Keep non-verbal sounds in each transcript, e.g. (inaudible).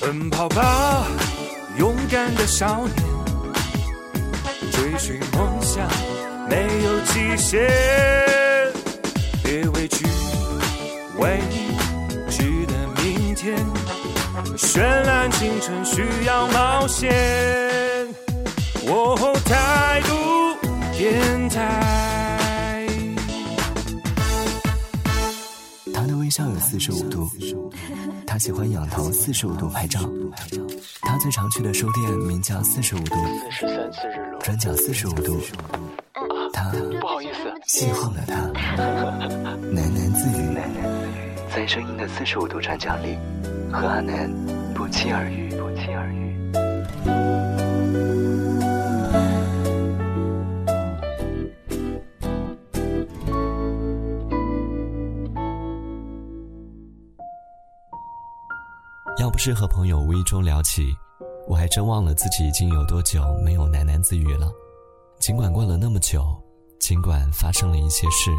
奔跑吧，勇敢的少年，追寻梦想没有极限，别畏惧未知的明天，绚烂青春需要冒险。哦，态度变态。微笑有四十五度，他喜欢仰头四十五度拍照。他最常去的书店名叫四十五度。转角四十五度。他不好意思，邂逅了他，喃喃自语，在声音的四十五度转角里，和阿南不期而遇，不期而遇。不是和朋友无意中聊起，我还真忘了自己已经有多久没有喃喃自语了。尽管过了那么久，尽管发生了一些事，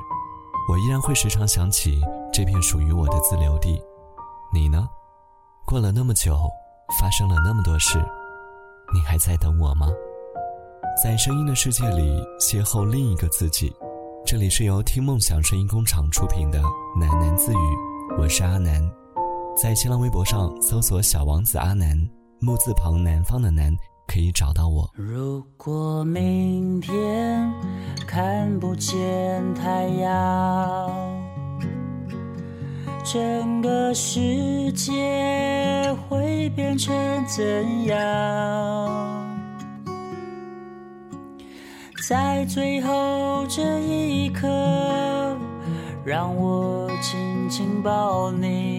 我依然会时常想起这片属于我的自留地。你呢？过了那么久，发生了那么多事，你还在等我吗？在声音的世界里邂逅另一个自己。这里是由听梦想声音工厂出品的喃喃自语，我是阿南。在新浪微博上搜索“小王子阿南”，木字旁南方的南，可以找到我。如果明天看不见太阳，整个世界会变成怎样？在最后这一刻，让我紧紧抱你。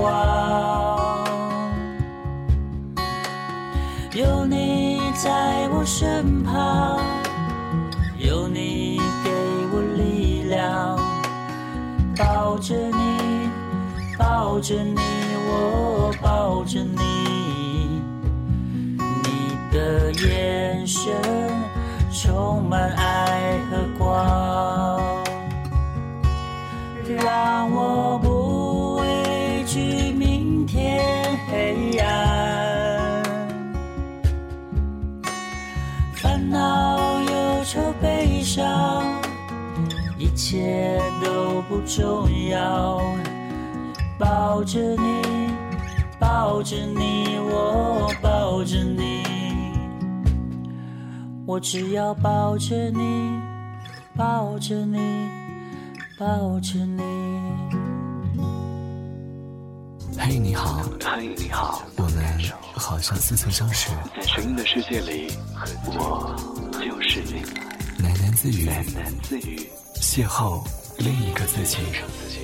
不慌。有你在我身旁，有你给我力量，抱着你，抱着你，我抱着你。你的眼神充满爱和光，切都不重要。抱着你，抱着你，我抱着你，我只要抱着你，抱着你，抱着你。嘿，你好，嘿，你好，我们好像似曾相识。在声音的世界里，我就是你。喃喃自语，喃喃自语，邂逅另一个自己。爱上自己，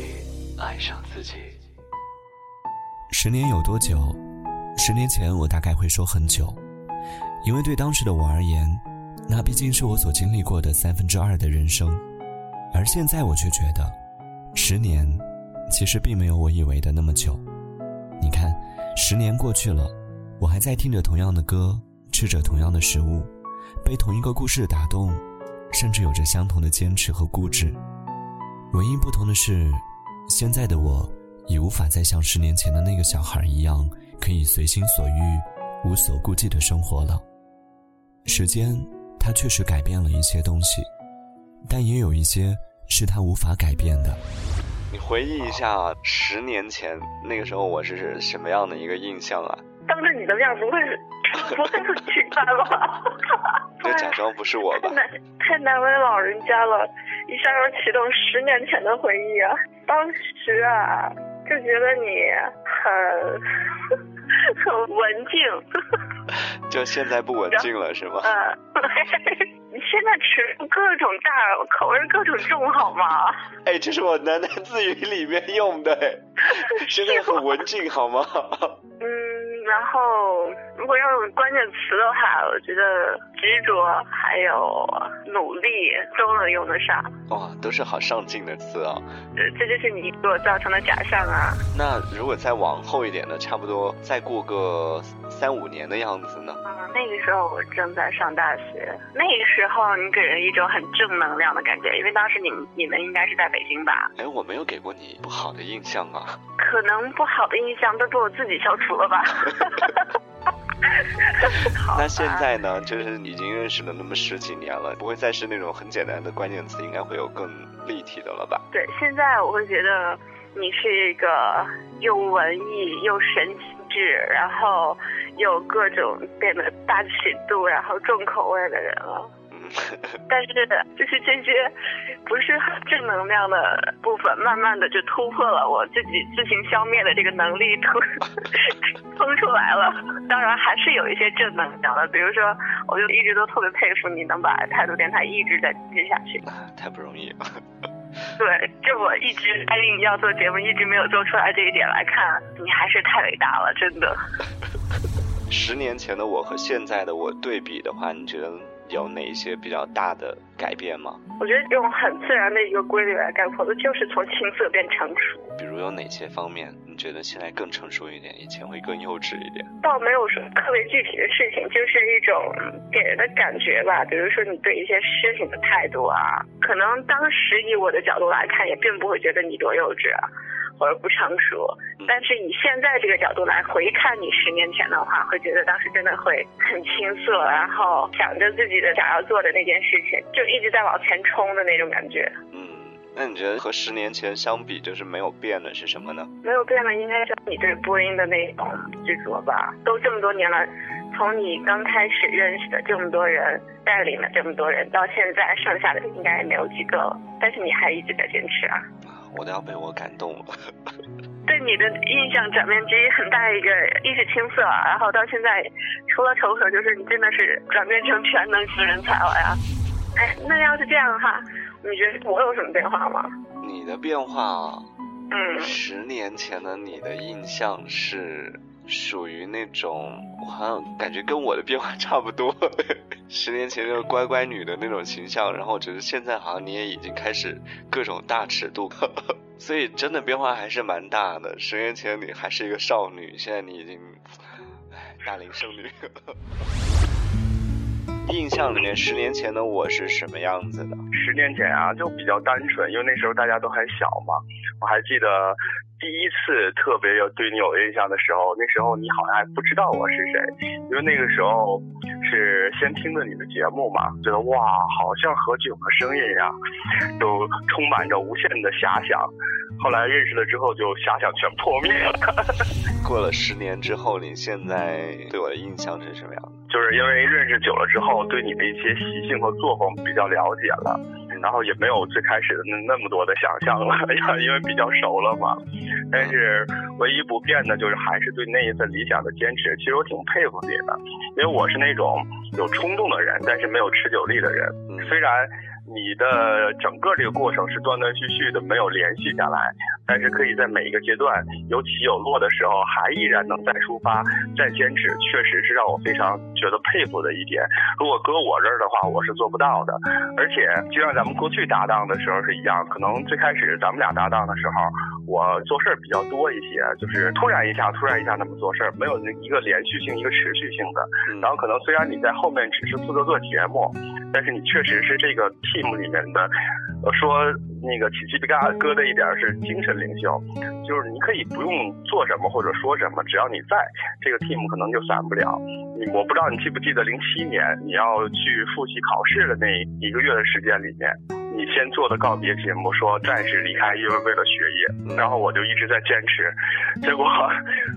爱上自己。十年有多久？十年前我大概会说很久，因为对当时的我而言，那毕竟是我所经历过的三分之二的人生。而现在我却觉得，十年其实并没有我以为的那么久。你看，十年过去了，我还在听着同样的歌，吃着同样的食物，被同一个故事打动，甚至有着相同的坚持和固执。唯一不同的是，现在的我已无法再像十年前的那个小孩一样，可以随心所欲、无所顾忌的生活了。时间，它确实改变了一些东西，但也有一些是它无法改变的。你回忆一下，十年前那个时候我是什么样的一个印象啊？当着你的面不会 (laughs) 不会很奇怪吧？(laughs) 就假装不是我吧 (laughs) 太。难太难为老人家了，一下又启动十年前的回忆啊！当时啊，就觉得你很很文静，就现在不文静了是吗？嗯，你现在吃各种大口味各种重好吗？哎，这是我喃喃自语里面用的，哎现在很文静好吗？如果用关键词的话，我觉得执着还有努力都能用得上。哇，都是好上进的词啊。呃这就是你给我造成的假象啊！那如果再往后一点呢？差不多再过个三五年的样子呢？嗯，那个时候我正在上大学，那个时候你给人一种很正能量的感觉，因为当时你们你们应该是在北京吧？哎，我没有给过你不好的印象啊。可能不好的印象都被我自己消除了吧 (laughs) (laughs) 那现在呢？就是已经认识了那么十几年了，不会再是那种很简单的关键词，应该会有更立体的了吧？对，现在我会觉得你是一个又文艺又神气质，然后有各种变得大尺度，然后重口味的人了。嗯，(laughs) 但是就是这些不是很正能量的部分，慢慢的就突破了我自己自行消灭的这个能力突 (laughs) 冲出来了。当然还是有一些正能量的，比如说，我就一直都特别佩服你能把态度电台一直在坚持下去。太不容易了。对，就我一直答应要做节目，一直没有做出来这一点来看，你还是太伟大了，真的。(laughs) 十年前的我和现在的我对比的话，你觉得有哪一些比较大的改变吗？我觉得用很自然的一个规律来概括的，就是从青涩变成熟。比如有哪些方面你觉得现在更成熟一点，以前会更幼稚一点？倒没有说特别具体的事情，就是一种给人的感觉吧。比如说你对一些事情的态度啊，可能当时以我的角度来看，也并不会觉得你多幼稚啊，或者不成熟。但是以现在这个角度来回看你十年前的话，会觉得当时真的会很青涩，然后想着自己的想要做的那件事情，就一直在往前冲的那种感觉。嗯，那你觉得和十年前相比，就是没有变的是什么呢？没有变的应该是你对播音的那种执着吧。都这么多年了，从你刚开始认识的这么多人，带领了这么多人，到现在剩下的应该也没有几个了，但是你还一直在坚持啊。我都要被我感动了。对你的印象转变之一很大一个，一是青涩，然后到现在除了成熟就是你真的是转变成全能型人才了呀。哎，那要是这样的话，你觉得我有什么变化吗？你的变化，嗯，十年前的你的印象是属于那种，我好像感觉跟我的变化差不多。(laughs) 十年前那个乖乖女的那种形象，然后只是现在好像你也已经开始各种大尺度，(laughs) 所以真的变化还是蛮大的。十年前你还是一个少女，现在你已经，唉，大龄剩女。印象里面，十年前的我是什么样子的？十年前啊，就比较单纯，因为那时候大家都还小嘛。我还记得第一次特别有对你有印象的时候，那时候你好像还不知道我是谁，因为那个时候是先听的你的节目嘛，觉得哇，好像何炅的声音呀，就充满着无限的遐想。后来认识了之后，就遐想全破灭了。(laughs) 过了十年之后，你现在对我的印象是什么样的？就是因为认识久了之后，对你的一些习性和作风比较了解了，然后也没有最开始的那那么多的想象了，(laughs) 因为比较熟了嘛。但是唯一不变的就是还是对那一份理想的坚持。其实我挺佩服你的，因为我是那种有冲动的人，但是没有持久力的人。虽然。你的整个这个过程是断断续续的，没有连续下来，但是可以在每一个阶段有起有落的时候，还依然能再出发、再坚持，确实是让我非常觉得佩服的一点。如果搁我这儿的话，我是做不到的。而且就像咱们过去搭档的时候是一样，可能最开始咱们俩搭档的时候，我做事儿比较多一些，就是突然一下、突然一下那么做事儿，没有那一个连续性、一个持续性的。然后可能虽然你在后面只是负责做节目，但是你确实是这个。Team 里面的，我说那个起鸡皮疙瘩的一点是精神领袖，就是你可以不用做什么或者说什么，只要你在这个 team 可能就散不了。你我不知道你记不记得零七年你要去复习考试的那一个月的时间里面。你先做的告别节目，说暂时离开，因为为了学业，然后我就一直在坚持。结果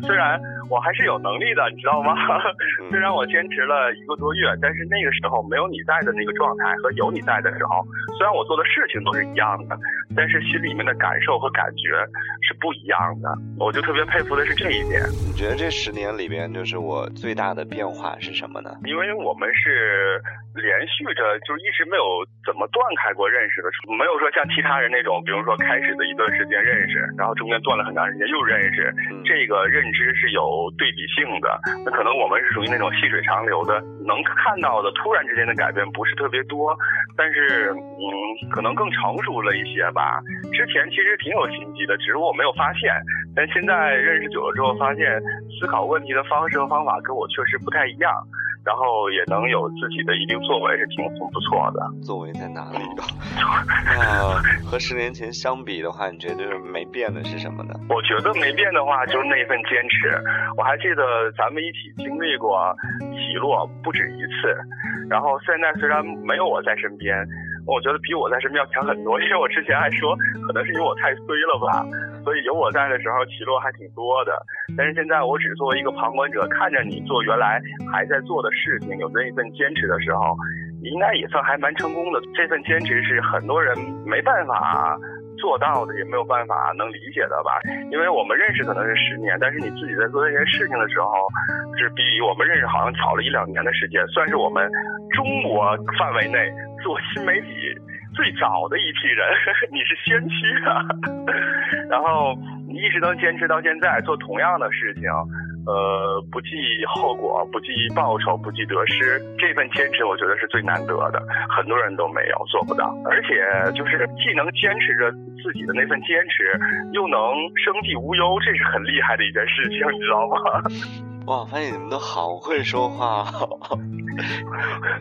虽然我还是有能力的，你知道吗？(laughs) 虽然我坚持了一个多月，但是那个时候没有你在的那个状态和有你在的时候，虽然我做的事情都是一样的，但是心里面的感受和感觉是不一样的。我就特别佩服的是这一点。你觉得这十年里边，就是我最大的变化是什么呢？因为我们是连续着，就一直没有怎么断开过认。识的，没有说像其他人那种，比如说开始的一段时间认识，然后中间断了很长时间又认识，这个认知是有对比性的。那可能我们是属于那种细水长流的，能看到的突然之间的改变不是特别多，但是嗯，可能更成熟了一些吧。之前其实挺有心机的，只是我没有发现。但现在认识久了之后，发现思考问题的方式和方法跟我确实不太一样。然后也能有自己的一定作为，是挺挺不错的。作为在哪里？(laughs) 那和十年前相比的话，你觉得没变的是什么呢？我觉得没变的话，就是那份坚持。我还记得咱们一起经历过起落不止一次。然后现在虽然没有我在身边，我觉得比我在身边要强很多。因为我之前还说，可能是因为我太衰了吧。所以有我在的时候起落还挺多的，但是现在我只作为一个旁观者，看着你做原来还在做的事情，有那一份坚持的时候，应该也算还蛮成功的。这份坚持是很多人没办法做到的，也没有办法能理解的吧？因为我们认识可能是十年，但是你自己在做这件事情的时候，是比我们认识好像早了一两年的时间，算是我们中国范围内做新媒体。最早的一批人，(laughs) 你是先驱啊！(laughs) 然后你一直能坚持到现在，做同样的事情，呃，不计后果，不计报酬，不计得失，这份坚持我觉得是最难得的，很多人都没有做不到。而且就是既能坚持着自己的那份坚持，又能生计无忧，这是很厉害的一件事情，你知道吗？哇，发现你们都好会说话。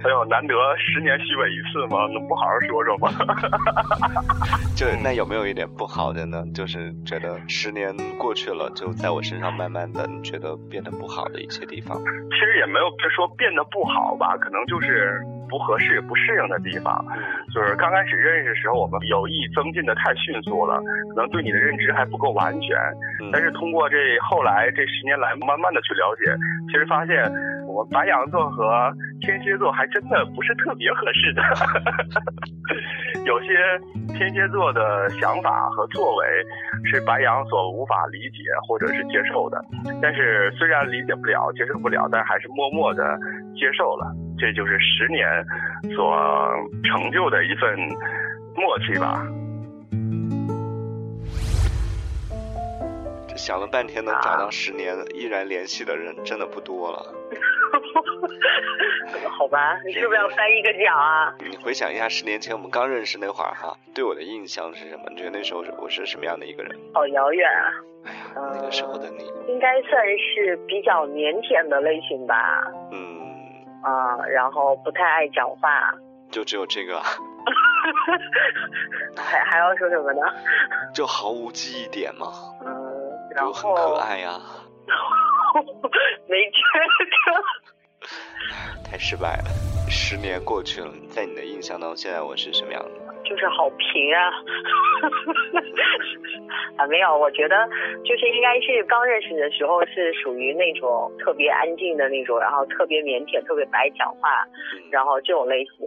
哎呦，难得十年虚伪一次嘛，能不好好说说吗？(laughs) (laughs) 就那有没有一点不好的呢？就是觉得十年过去了，就在我身上慢慢的，你觉得变得不好的一些地方。其实也没有别说变得不好吧，可能就是。不合适、不适应的地方，就是刚开始认识的时候，我们有意增进的太迅速了，可能对你的认知还不够完全。但是通过这后来这十年来，慢慢的去了解，其实发现我们白羊座和天蝎座还真的不是特别合适的。(laughs) 有些天蝎座的想法和作为是白羊所无法理解或者是接受的，但是虽然理解不了、接受不了，但还是默默的接受了。这就是十年所成就的一份默契吧。想了半天，能找到十年依然联系的人，真的不多了。(laughs) 好吧，你是不是要翻一个奖啊？你回想一下，十年前我们刚认识那会儿哈，对我的印象是什么？你觉得那时候我是什么样的一个人？好遥远啊！哎呀，那个时候的你，应该算是比较腼腆的类型吧。嗯。啊，然后不太爱讲话，就只有这个，还还要说什么呢？(laughs) 就毫无记忆点嘛？嗯，然后很可爱呀，(laughs) 没觉得。太失败了。十年过去了，在你的印象当中，现在我是什么样的？就是好平啊。(laughs) 啊，没有，我觉得就是应该是刚认识的时候是属于那种特别安静的那种，然后特别腼腆、特别不爱讲话，然后这种类型。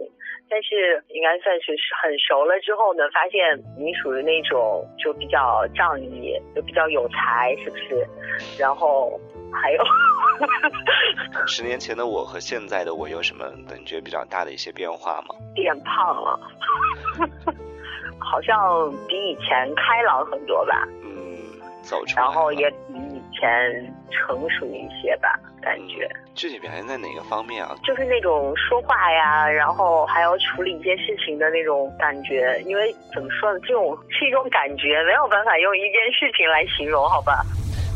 但是应该算是很熟了之后呢，发现你属于那种就比较仗义，就比较有才，是不是？然后还有，(laughs) 十年前的我和现在的我有什么感觉比较大的一些变化吗？变胖了，好像比以前开朗很多吧。嗯，走出来。然后也比以前成熟一些吧，感觉。具体表现在哪个方面啊？就是那种说话呀，然后还要处理一些事情的那种感觉。因为怎么说呢，这种是一种感觉，没有办法用一件事情来形容，好吧？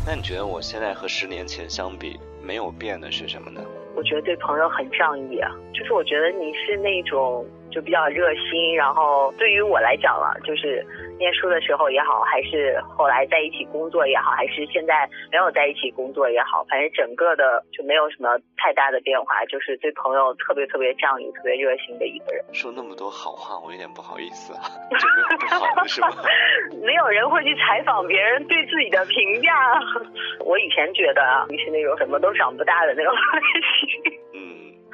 那你觉得我现在和十年前相比，没有变的是什么呢？我觉得对朋友很仗义啊，就是我觉得你是那种就比较热心，然后对于我来讲了，就是念书的时候也好，还是后来在一起工作也好，还是现在没有在一起工作也好，反正整个的就没有什么太大的变化，就是对朋友特别特别仗义、特别热心的一个人。说那么多好话，我有点不好意思啊，就没有不好的是吗？(laughs) 没有人会去采访别人对自己的评价。我以前觉得啊，你是那种什么都长不大的那种类型。嗯，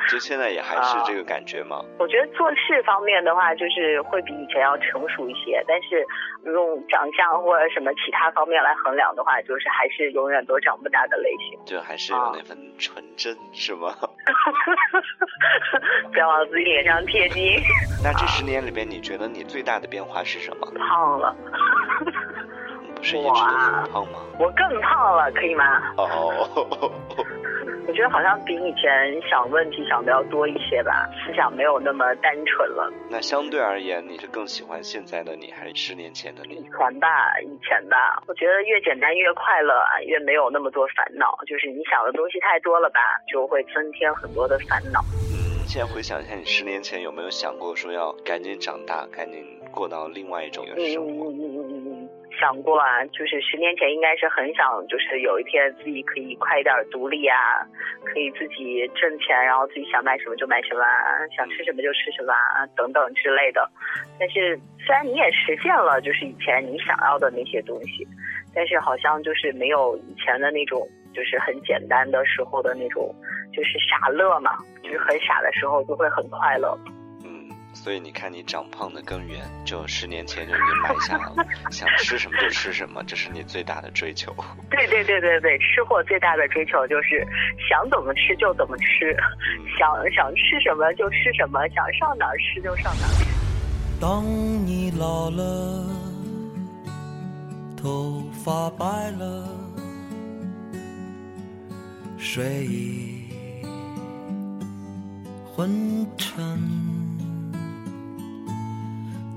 就现在也还是这个感觉吗？我觉得做事方面的话，就是会比以前要成熟一些，但是用长相或者什么其他方面来衡量的话，就是还是永远都长不大的类型。就还是有那份纯真，是吗？(laughs) 不要往自己脸上贴金。那这十年里边，你觉得你最大的变化是什么？胖了。不是一直都很胖吗？我更胖了，可以吗？哦。(laughs) 我觉得好像比以前想问题想的要多一些吧，思想没有那么单纯了。那相对而言，你是更喜欢现在的你，还是十年前的你？以前吧，以前吧，我觉得越简单越快乐，越没有那么多烦恼。就是你想的东西太多了吧，就会增添很多的烦恼。嗯，现在回想一下，你十年前有没有想过说要赶紧长大，赶紧过到另外一种生活？嗯嗯嗯嗯嗯。想过啊，就是十年前应该是很想，就是有一天自己可以快一点独立啊，可以自己挣钱，然后自己想买什么就买什么，想吃什么就吃什么等等之类的。但是虽然你也实现了，就是以前你想要的那些东西，但是好像就是没有以前的那种，就是很简单的时候的那种，就是傻乐嘛，就是很傻的时候就会很快乐。所以你看，你长胖的根源，就十年前就已经埋下了，(laughs) 想吃什么就吃什么，这是你最大的追求。对对对对对，吃货最大的追求就是想怎么吃就怎么吃，想想吃什么就吃什么，想上哪儿吃就上哪儿吃。当你老了，头发白了，睡意昏沉。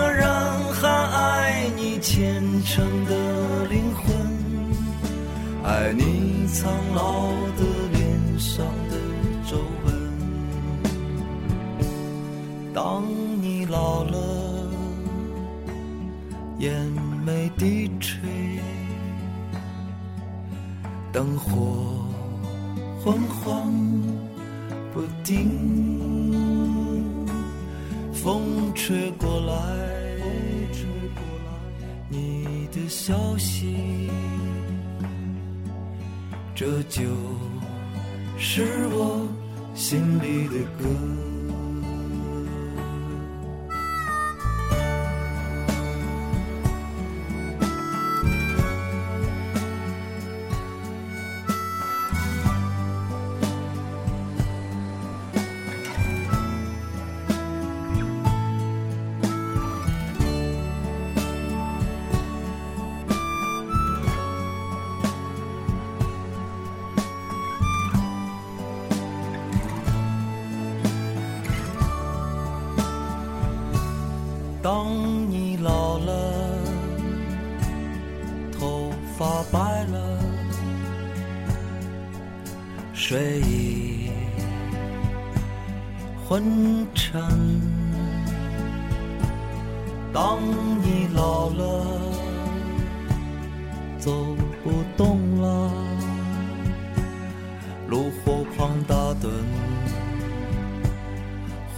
一个人还爱你虔诚的灵魂，爱你苍老的脸上的皱纹。当你老了，眼眉低垂，灯火消息，这就是我心里的歌。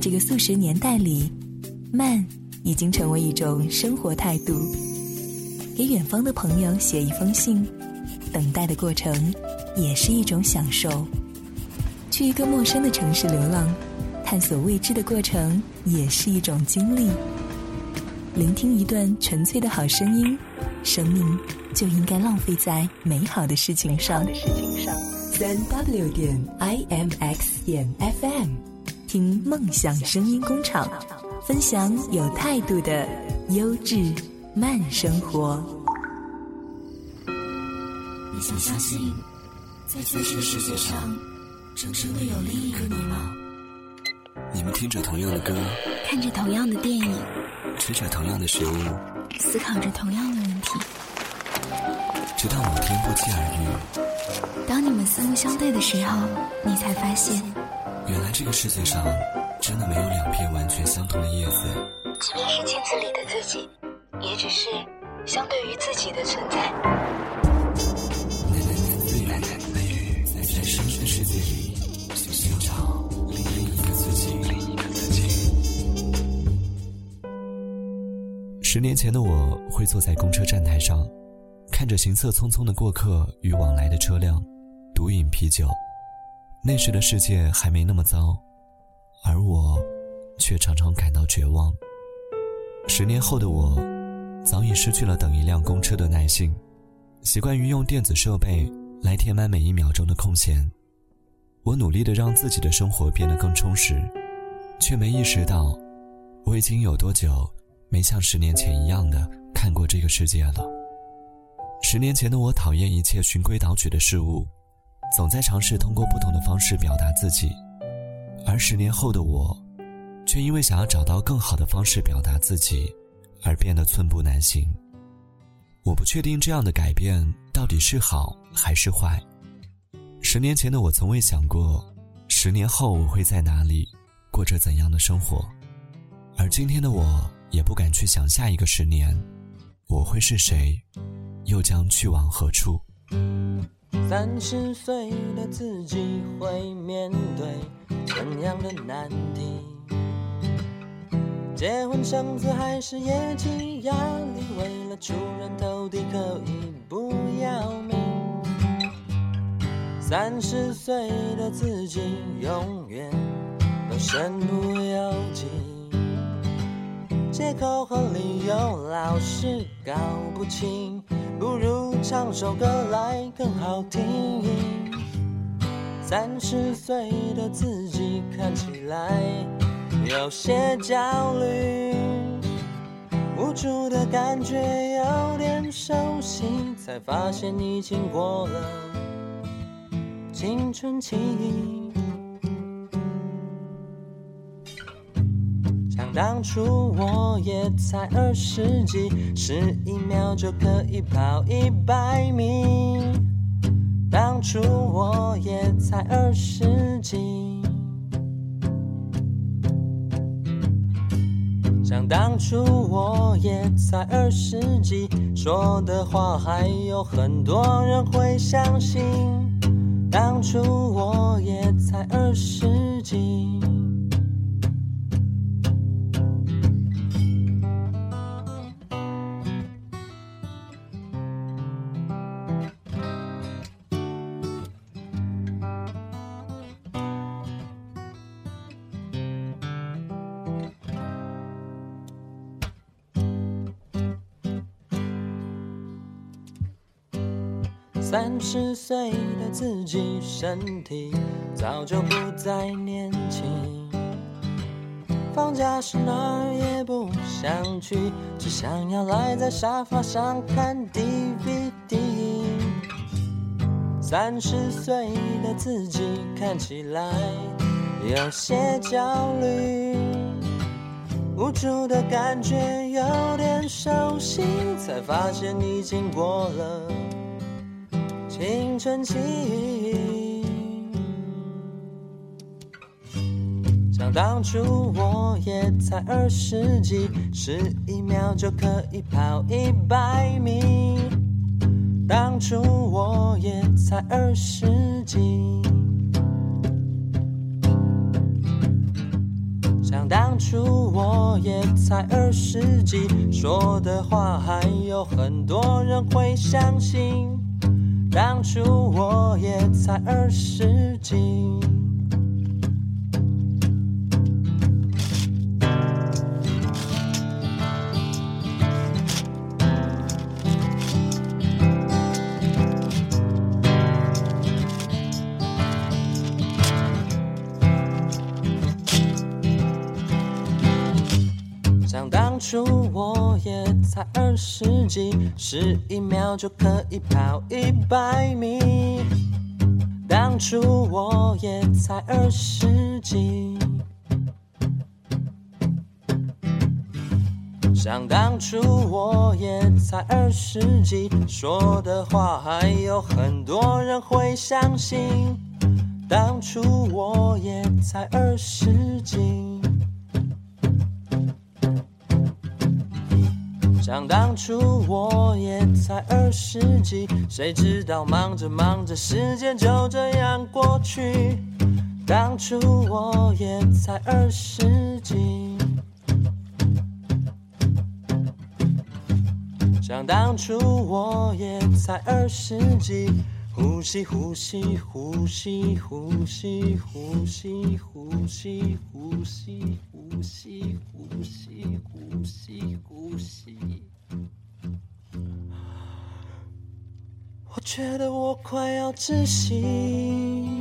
这个速食年代里，慢已经成为一种生活态度。给远方的朋友写一封信，等待的过程也是一种享受。去一个陌生的城市流浪，探索未知的过程也是一种经历。聆听一段纯粹的好声音，生命就应该浪费在美好的事情上。三 W 点 I M X 点 F M，听梦想声音工厂，分享有态度的优质慢生活。你想相信，在这个世界上，真正的有另一个你吗？你们听着同样的歌，看着同样的电影，吃着同样的食物，思考着同样的问题，直到某天不期而遇。当你们四目相对的时候，你才发现，原来这个世界上真的没有两片完全相同的叶子。即便是镜子里的自己，也只是相对于自己的存在。喃喃，喃喃自语，在生的世界里寻找另一个自己，另一个自己。十年前的我会坐在公车站台上，看着行色匆匆的过客与往来的车辆，独饮啤酒。那时的世界还没那么糟，而我却常常感到绝望。十年后的我，早已失去了等一辆公车的耐性，习惯于用电子设备来填满每一秒钟的空闲。我努力的让自己的生活变得更充实，却没意识到，我已经有多久没像十年前一样的看过这个世界了。十年前的我讨厌一切循规蹈矩的事物，总在尝试通过不同的方式表达自己，而十年后的我，却因为想要找到更好的方式表达自己，而变得寸步难行。我不确定这样的改变到底是好还是坏。十年前的我从未想过，十年后我会在哪里，过着怎样的生活，而今天的我也不敢去想下一个十年，我会是谁，又将去往何处。三十岁的自己会面对怎样的难题？结婚生子还是业绩压力？为了出人头地可以不要命？三十岁的自己永远都身不由己，借口和理由老是搞不清，不如唱首歌来更好听。三十岁的自己看起来有些焦虑，无助的感觉有点熟悉，才发现已经过了青春期。当初我也才二十几，十一秒就可以跑一百米。当初我也才二十几，想当初我也才二十几，说的话还有很多人会相信。当初我也才二十几。三十岁的自己，身体早就不再年轻。放假时哪儿也不想去，只想要赖在沙发上看 DVD。三十岁的自己看起来有些焦虑，无助的感觉有点熟悉，才发现已经过了。青春期，想当初我也才二十几，十一秒就可以跑一百米。当初我也才二十几，想当初我也才二十几，说的话还有很多人会相信。当初我也才二十几，想当初我也才二十几，十一就可以跑一百米。当初我也才二十几，想当初我也才二十几，说的话还有很多人会相信。当初我也才二十几。想当初我也才二十几，谁知道忙着忙着，时间就这样过去。当初我也才二十几，想当初我也才二十几，呼吸呼吸呼吸呼吸呼吸呼吸呼吸呼吸呼吸呼吸呼吸。我觉得我快要窒息。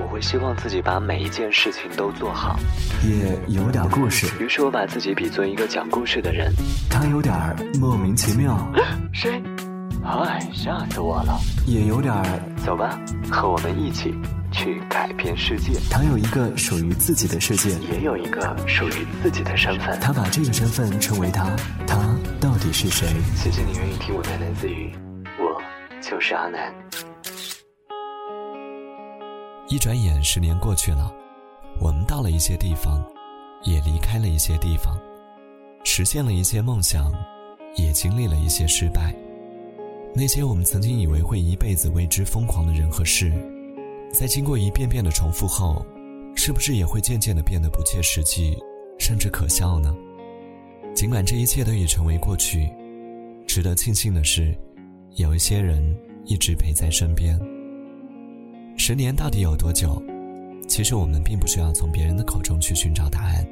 我会希望自己把每一件事情都做好，也有点故事。于是我把自己比作一个讲故事的人。他有点莫名其妙，(laughs) 谁？嗨，吓死我了！也有点走吧，和我们一起去改变世界。他有一个属于自己的世界，也有一个属于自己的身份。他把这个身份称为他，他到底是谁？谢谢你愿意听我喃喃自语，我就是阿南。一转眼，十年过去了，我们到了一些地方，也离开了一些地方，实现了一些梦想，也经历了一些失败。那些我们曾经以为会一辈子为之疯狂的人和事，在经过一遍遍的重复后，是不是也会渐渐的变得不切实际，甚至可笑呢？尽管这一切都已成为过去，值得庆幸的是，有一些人一直陪在身边。十年到底有多久？其实我们并不需要从别人的口中去寻找答案，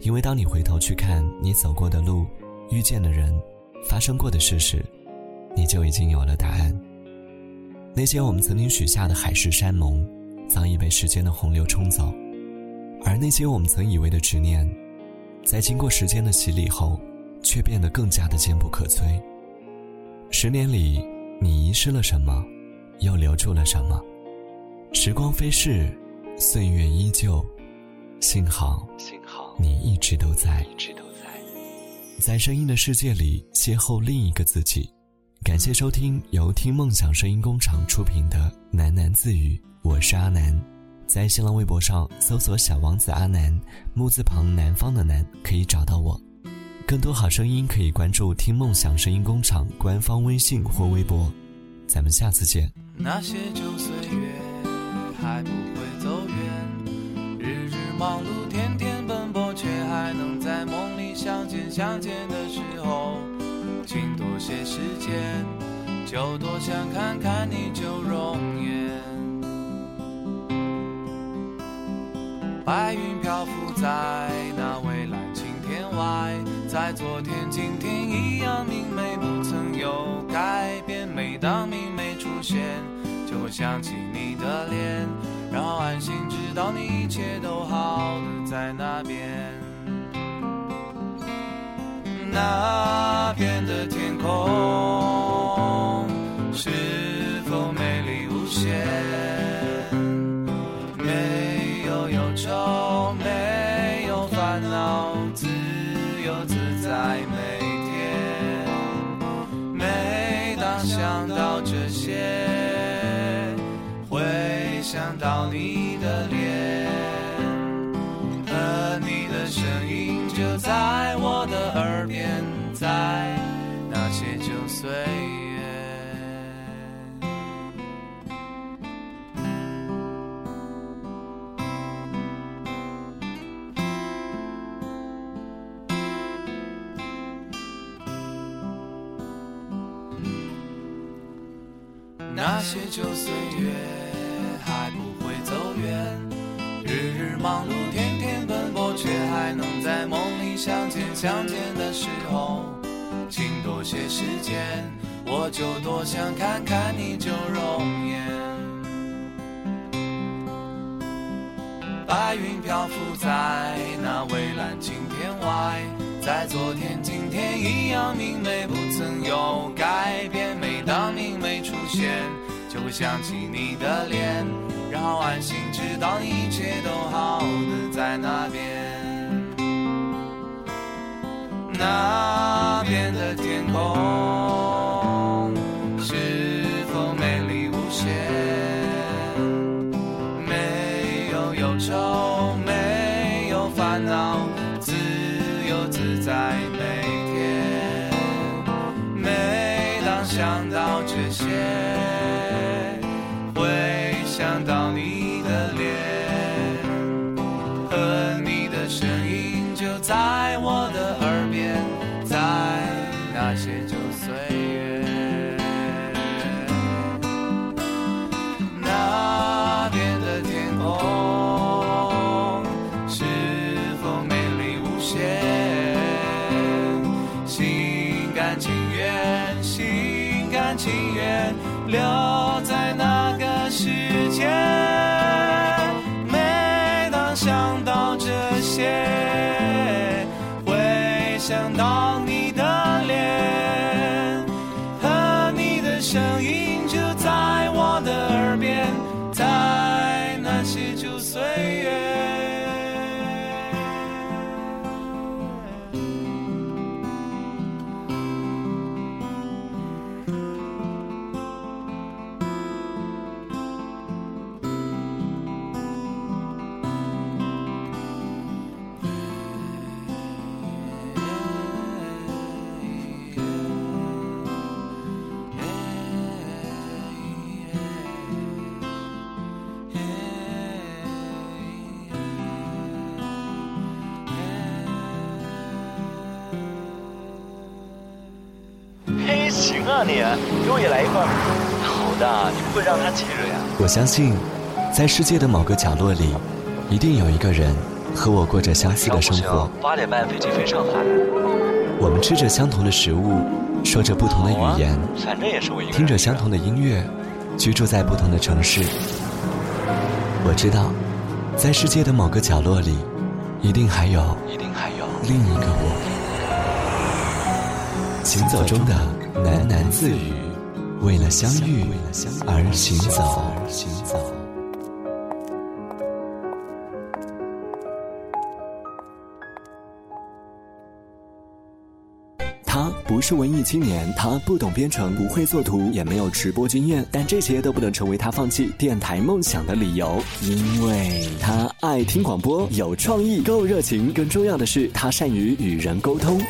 因为当你回头去看你走过的路、遇见的人、发生过的事时，你就已经有了答案。那些我们曾经许下的海誓山盟，早已被时间的洪流冲走；而那些我们曾以为的执念，在经过时间的洗礼后，却变得更加的坚不可摧。十年里，你遗失了什么，又留住了什么？时光飞逝，岁月依旧，幸好，幸好你一直都在，一直都在，在声音的世界里邂逅另一个自己。感谢收听由听梦想声音工厂出品的喃喃自语，我是阿南。在新浪微博上搜索“小王子阿南”，木字旁南方的南，可以找到我。更多好声音可以关注“听梦想声音工厂”官方微信或微博。咱们下次见。那些旧岁月还不会走远，日日忙碌，天天奔波，却还能在梦里相见。相见的时候，请多些时间，就多想看看你旧容颜。白云漂浮在那蔚蓝晴天外，在昨天、今天一样明媚，不曾有改变。每当明媚出现，就会想起你的脸，心知道你一切都好的在那边。那边的天空是否美丽无限？些旧岁月还不会走远，日日忙碌，天天奔波，却还能在梦里相见。相见的时候，请多些时间，我就多想看看你旧容颜。白云漂浮在那蔚蓝晴天外，在昨天、今天一样明媚，不曾有改变。每当明媚出现，就会想起你的脸，然后安心知道一切都好的在那边。那边的天空是否美丽无限？没有忧愁，没有烦恼，自由自在每天。每当想到这些，情愿留在那好的，你不会让他急着呀。我相信，在世界的某个角落里，一定有一个人和我过着相似的生活。八点半飞机飞上海。我们吃着相同的食物，说着不同的语言，反正也是我一个人。听着相同的音乐，居住在不同的城市。我知道，在世界的某个角落里，一定还有，一定还有另一个我。行走中的喃喃自语，为了相遇而行走。他不是文艺青年，他不懂编程，不会作图，也没有直播经验，但这些都不能成为他放弃电台梦想的理由，因为他爱听广播，有创意，够热情，更重要的是他善于与人沟通。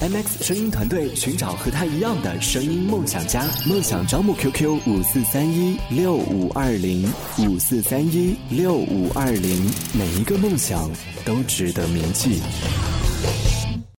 MX 声音团队寻找和他一样的声音梦想家，梦想招募 QQ 五四三一六五二零五四三一六五二零，每一个梦想都值得铭记。